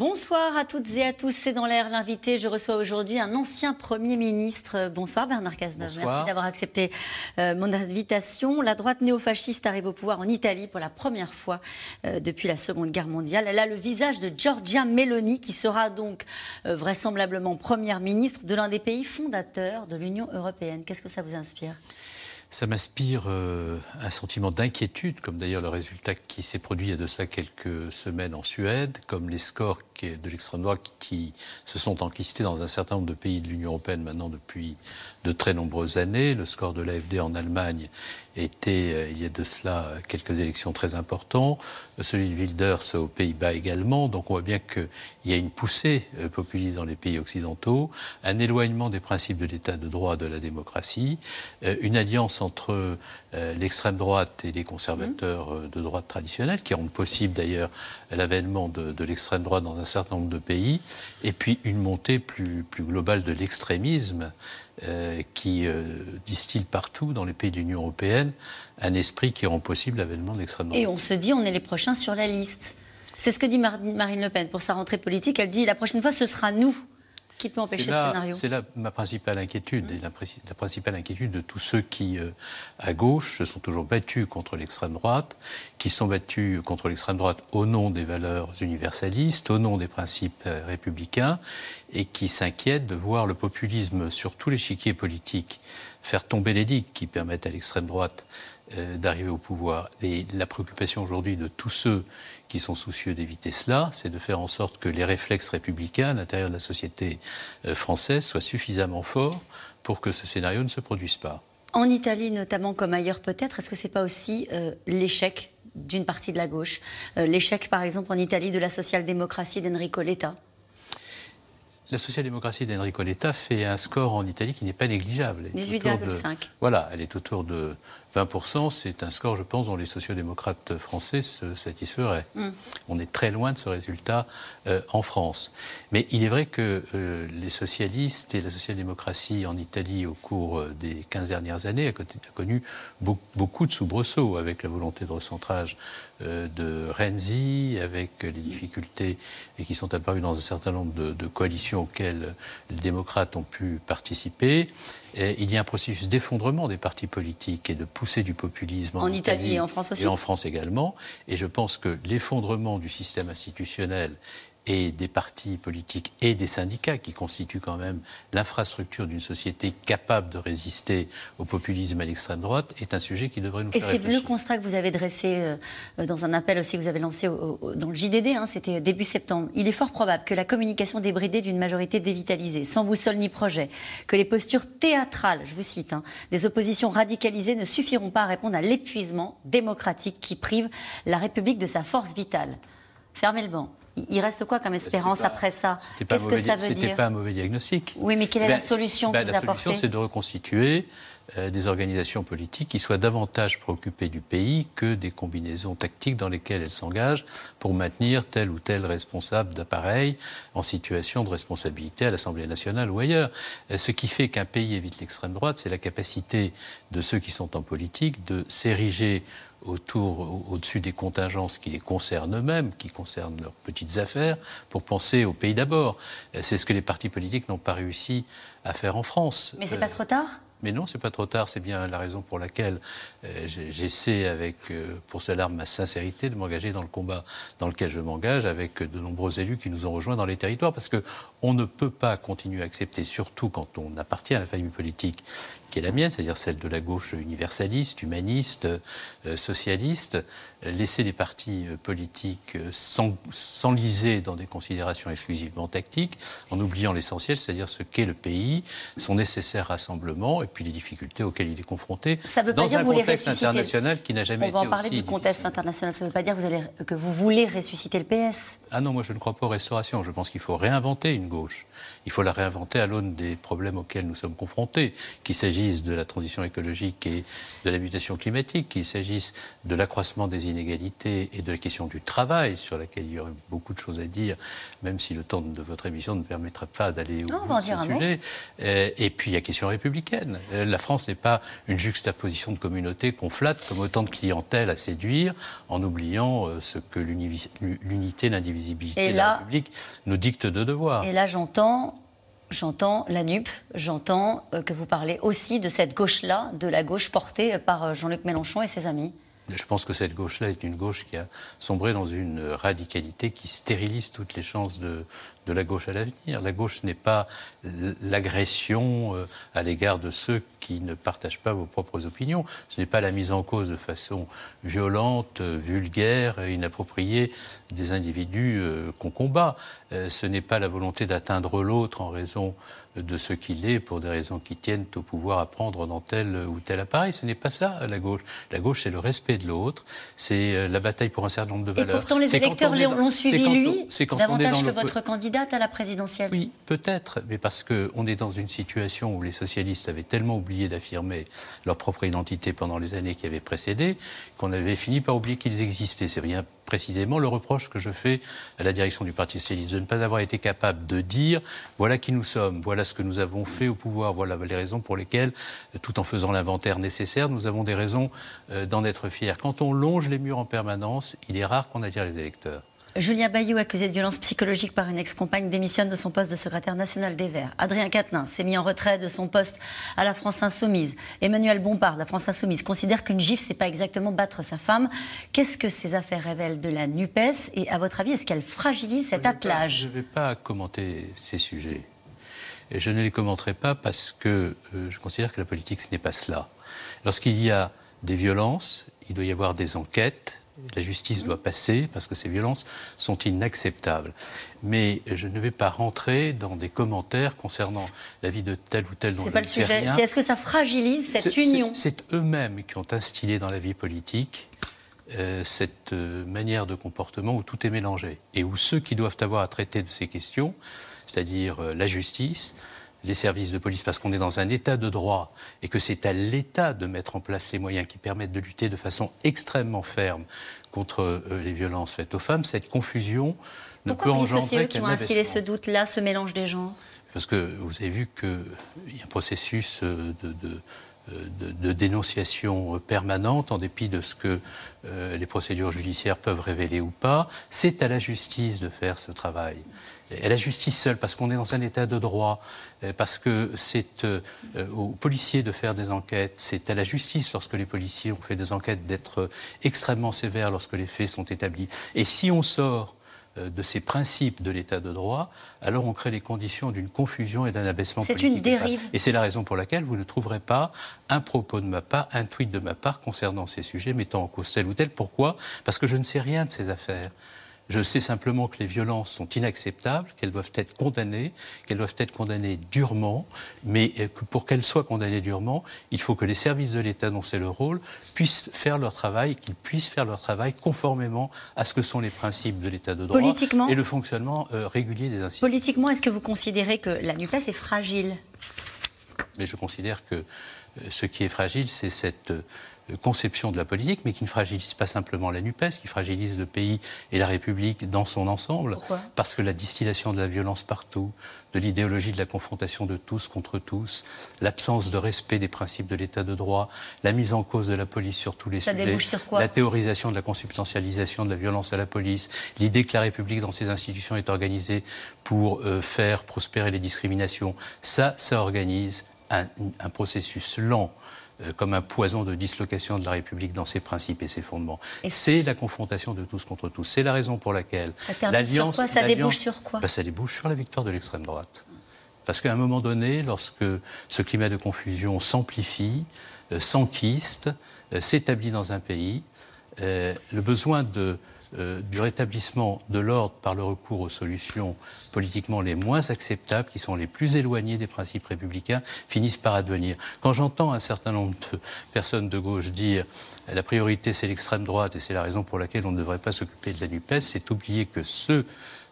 Bonsoir à toutes et à tous, c'est dans l'air l'invité. Je reçois aujourd'hui un ancien Premier ministre. Bonsoir Bernard Cazeneuve, merci d'avoir accepté euh, mon invitation. La droite néofasciste arrive au pouvoir en Italie pour la première fois euh, depuis la Seconde Guerre mondiale. Elle a le visage de Giorgia Meloni qui sera donc euh, vraisemblablement Première ministre de l'un des pays fondateurs de l'Union européenne. Qu'est-ce que ça vous inspire? Ça m'inspire euh, un sentiment d'inquiétude, comme d'ailleurs le résultat qui s'est produit il y a de cela quelques semaines en Suède, comme les scores de l'extrême droite qui se sont enquistés dans un certain nombre de pays de l'Union européenne maintenant depuis de très nombreuses années. Le score de l'AFD en Allemagne était, euh, il y a de cela quelques élections très importantes, celui de Wilders aux Pays-Bas également. Donc on voit bien qu'il y a une poussée euh, populiste dans les pays occidentaux, un éloignement des principes de l'état de droit, de la démocratie, une alliance entre euh, l'extrême droite et les conservateurs euh, de droite traditionnels, qui rendent possible d'ailleurs l'avènement de, l'extrême droite dans un certain nombre de pays, et puis une montée plus, globale de l'extrémisme euh, qui distille partout dans les pays de l'Union européenne un esprit qui rend possible l'avènement de l'extrême droite. Et on se dit, on est les prochains sur la liste. C'est ce que dit Marine Le Pen pour sa rentrée politique. Elle dit, la prochaine fois, ce sera nous qui peut empêcher ce scénario C'est là ma principale inquiétude, et la, principale inquiétude de tous ceux qui, euh, à gauche, se sont toujours battus contre l'extrême droite, qui sont battus contre l'extrême droite au nom des valeurs universalistes, au nom des principes euh, républicains, et qui s'inquiètent de voir le populisme sur tous les chiquiers politiques faire tomber les digues qui permettent à l'extrême droite d'arriver au pouvoir. Et la préoccupation aujourd'hui de tous ceux qui sont soucieux d'éviter cela, c'est de faire en sorte que les réflexes républicains à l'intérieur de la société euh, française soient suffisamment forts pour que ce scénario ne se produise pas. En Italie notamment, comme ailleurs peut-être, est-ce que ce n'est pas aussi euh, l'échec d'une partie de la gauche euh, L'échec par exemple en Italie de la social-démocratie d'Enrico Letta? La social-démocratie d'Enrico Letta fait un score en Italie qui n'est pas négligeable. 18,5. Voilà, elle est autour de 20%. C'est un score, je pense, dont les sociodémocrates français se satisferaient. Mm. On est très loin de ce résultat euh, en France. Mais il est vrai que euh, les socialistes et la social-démocratie en Italie, au cours euh, des 15 dernières années, a, connu beaucoup de soubresauts avec la volonté de recentrage de Renzi, avec les difficultés qui sont apparues dans un certain nombre de, de coalitions auxquelles les démocrates ont pu participer il y a un processus d'effondrement des partis politiques et de poussée du populisme en, Italie, et en France aussi. Et en France également. Et je pense que l'effondrement du système institutionnel et des partis politiques et des syndicats qui constituent quand même l'infrastructure d'une société capable de résister au populisme à l'extrême droite est un sujet qui devrait nous faire réfléchir. Et c'est le constat que vous avez dressé euh, dans un appel aussi que vous avez lancé dans le JDD, hein, c'était début septembre. Il est fort probable que la communication débridée d'une majorité dévitalisée, sans boussole ni projet, que les postures théâtrales, je vous cite, hein, des oppositions radicalisées ne suffiront pas à répondre à l'épuisement démocratique qui prive la République de sa force vitale. Fermez le banc. Il reste quoi comme espérance après ça Qu'est-ce que ça veut dire C'était pas un mauvais diagnostic. Oui, mais quelle est la ben, solution ben, que vous La solution, c'est de reconstituer euh, des organisations politiques qui soient davantage préoccupées du pays que des combinaisons tactiques dans lesquelles elles s'engagent pour maintenir tel ou tel responsable d'appareil en situation de responsabilité à l'Assemblée nationale ou ailleurs. Euh, ce qui fait qu'un pays évite l'extrême droite, c'est la capacité de ceux qui sont en politique de s'ériger autour, au-dessus des contingences qui les concernent eux-mêmes, qui concernent leurs petites affaires, pour penser au pays d'abord. C'est ce que les partis politiques n'ont pas réussi à faire en France. Mais c'est pas trop tard? Mais non, c'est pas trop tard. C'est bien la raison pour laquelle euh, j'essaie, avec, euh, pour cela, ma sincérité, de m'engager dans le combat dans lequel je m'engage, avec de nombreux élus qui nous ont rejoints dans les territoires, parce que on ne peut pas continuer à accepter, surtout quand on appartient à la famille politique qui est la mienne, c'est-à-dire celle de la gauche universaliste, humaniste, euh, socialiste, laisser les partis euh, politiques euh, s'enliser dans des considérations exclusivement tactiques, en oubliant l'essentiel, c'est-à-dire ce qu'est le pays, son nécessaire rassemblement et puis les difficultés auxquelles il est confronté ça veut dans pas dire un vous contexte international qui n'a jamais été On va en parler du contexte international. Ça ne veut pas dire que vous, allez, que vous voulez ressusciter le PS Ah non, moi je ne crois pas aux restaurations. Je pense qu'il faut réinventer une gauche. Il faut la réinventer à l'aune des problèmes auxquels nous sommes confrontés, qu'il s'agisse de la transition écologique et de la mutation climatique, qu'il s'agisse de l'accroissement des inégalités et de la question du travail, sur laquelle il y aurait beaucoup de choses à dire, même si le temps de votre émission ne permettra pas d'aller au bout de ce sujet. Euh, et puis, il y a la question républicaine. Euh, la France n'est pas une juxtaposition de communautés qu'on flatte comme autant de clientèle à séduire, en oubliant euh, ce que l'unité, l'indivisibilité de la République nous dicte de devoir. Et là, j'entends J'entends la NUP, j'entends euh, que vous parlez aussi de cette gauche-là, de la gauche portée par euh, Jean-Luc Mélenchon et ses amis. Je pense que cette gauche-là est une gauche qui a sombré dans une radicalité qui stérilise toutes les chances de, la gauche à l'avenir. La gauche n'est pas l'agression euh, à l'égard de ceux qui ne partagent pas vos propres opinions. Ce n'est pas la mise en cause de façon violente, vulgaire, inappropriée des individus euh, qu'on combat. Euh, ce n'est pas la volonté d'atteindre l'autre en raison de ce qu'il est pour des raisons qui tiennent au pouvoir à prendre dans tel ou tel appareil. Ce n'est pas ça, la gauche. La gauche, c'est le respect de l'autre, c'est la bataille pour un certain nombre de valeurs. Et pourtant, les électeurs l'ont suivi, lui, davantage que votre candidat à la présidentielle Oui, peut-être, mais parce qu'on est dans une situation où les socialistes avaient tellement oublié d'affirmer leur propre identité pendant les années qui avaient précédé qu'on avait fini par oublier qu'ils existaient. C'est bien précisément le reproche que je fais à la direction du Parti socialiste de ne pas avoir été capable de dire voilà qui nous sommes, voilà ce que nous avons fait au pouvoir, voilà les raisons pour lesquelles, tout en faisant l'inventaire nécessaire, nous avons des raisons euh, d'en être fiers. Quand on longe les murs en permanence, il est rare qu'on attire les électeurs. Julien Bayou, accusé de violence psychologique par une ex-compagne, démissionne de son poste de secrétaire national des Verts. Adrien Quatennens s'est mis en retrait de son poste à la France Insoumise. Emmanuel Bompard, la France Insoumise, considère qu'une gifle, c'est pas exactement battre sa femme. Qu'est-ce que ces affaires révèlent de la NUPES? Et à votre avis, est-ce qu'elle fragilise cet attelage? Je ne vais pas commenter ces sujets. Et je ne les commenterai pas parce que euh, je considère que la politique, ce n'est pas cela. Lorsqu'il y a des violences, il doit y avoir des enquêtes, la justice doit passer parce que ces violences sont inacceptables. Mais je ne vais pas rentrer dans des commentaires concernant la vie de tel ou tel dont C'est pas le sujet. C'est est-ce que ça fragilise cette union C'est eux-mêmes qui ont instillé dans la vie politique euh, cette euh, manière de comportement où tout est mélangé et où ceux qui doivent avoir à traiter de ces questions, c'est-à-dire euh, la justice, les services de police parce qu'on est dans un état de droit et que c'est à l'État de mettre en place les moyens qui permettent de lutter de façon extrêmement ferme contre euh, les violences faites aux femmes, cette confusion ne peut engendrer qu'un qui ont instillé ce doute-là, ce mélange des genres? Parce que vous avez vu qu'il y a un processus euh, de, de, de dénonciation permanente, en dépit de ce que euh, les procédures judiciaires peuvent révéler ou pas. C'est à la justice de faire ce travail et la justice seule, parce qu'on est dans un état de droit, euh, parce que c'est euh, aux policiers de faire des enquêtes, c'est à la justice, lorsque les policiers ont fait des enquêtes, d'être extrêmement sévères lorsque les faits sont établis. Et si on sort euh, de ces principes de l'état de droit, alors on crée les conditions d'une confusion et d'un abaissement politique. C'est une dérive. Et c'est la raison pour laquelle vous ne trouverez pas un propos de ma part, un tweet de ma part concernant ces sujets mettant en cause tel ou tel. Pourquoi? Parce que je ne sais rien de ces affaires. Je sais simplement que les violences sont inacceptables, qu'elles doivent être condamnées, qu'elles doivent être condamnées durement, mais euh, que pour qu'elles soient condamnées durement, il faut que les services de l'État dont c'est le rôle puissent faire leur travail, qu'ils puissent faire leur travail conformément à ce que sont les principes de l'État de droit et le fonctionnement euh, régulier des institutions. Politiquement, est-ce que vous considérez que la NUPES est fragile? Mais je considère que ce qui est fragile, c'est cette conception de la politique, mais qui ne fragilise pas simplement la NUPES, qui fragilise le pays et la République dans son ensemble. parce que la distillation de la violence partout, de l'idéologie de la confrontation de tous contre tous, l'absence de respect des principes de l'état de droit, la mise en cause de la police sur tous les sujets, la théorisation de la consubstantialisation de la violence à la police, l'idée que la République dans ses institutions est organisée pour euh, faire prospérer les discriminations, ça, ça organise un, un processus lent euh, comme un poison de dislocation de la République dans ses principes et ses fondements. C'est la confrontation de tous contre tous. C'est la raison pour laquelle l'alliance. Ça débouche sur quoi? Bah, Ça débouche sur la victoire de l'extrême droite. Parce qu'à un moment donné, lorsque ce climat de confusion s'amplifie, euh, s'enquiste, euh, s'établit dans un pays, le besoin de euh, du rétablissement de l'ordre par le recours aux solutions politiquement les moins acceptables, qui sont les plus éloignées des principes républicains, finissent par advenir. Quand j'entends un certain nombre de personnes de gauche dire la priorité c'est l'extrême droite et c'est la raison pour laquelle on ne devrait pas s'occuper de la NUPES, c'est oublier que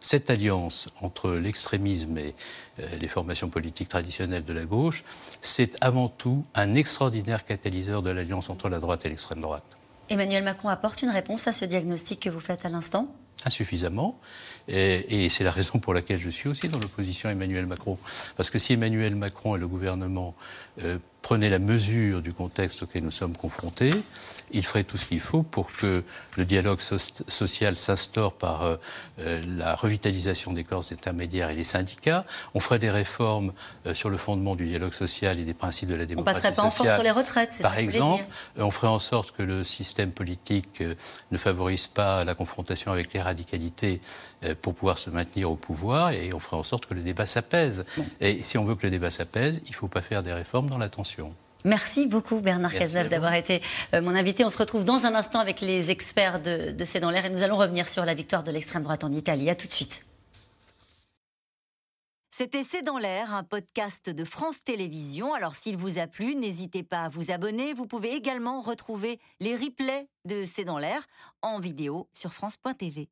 cette alliance entre l'extrémisme et les formations politiques traditionnelles de la gauche, c'est avant tout un extraordinaire catalyseur de l'alliance entre la droite et l'extrême droite. Emmanuel Macron apporte une réponse à ce diagnostic que vous faites à l'instant Insuffisamment. Et, c'est la raison pour laquelle je suis aussi dans l'opposition à Emmanuel Macron. Parce que si Emmanuel Macron et le gouvernement euh, prenaient la mesure du contexte auquel nous sommes confrontés, ils feraient tout ce qu'il faut pour que le dialogue social s'instaure par euh, euh, la revitalisation des corps intermédiaires et les syndicats. On ferait des réformes sur le fondement du dialogue social et des principes de la démocratie sociale. On passerait pas en force sur les retraites, Par exemple, on ferait en sorte que le système politique ne favorise pas la confrontation avec les radicalités pour pouvoir se maintenir au pouvoir et on ferait en sorte que le débat s'apaise. Et si on veut que le débat s'apaise, il ne faut pas faire des réformes dans Merci beaucoup Bernard Cazeneuve d'avoir été euh, mon invité. On se retrouve dans un instant avec les experts de, de C'est dans l'air et nous allons revenir sur la victoire de l'extrême droite en Italie. A tout de suite. C'était C'est dans l'air, un podcast de France Télévisions. Alors s'il vous a plu, n'hésitez pas à vous abonner. Vous pouvez également retrouver les replays de C'est dans l'air en vidéo sur France.tv.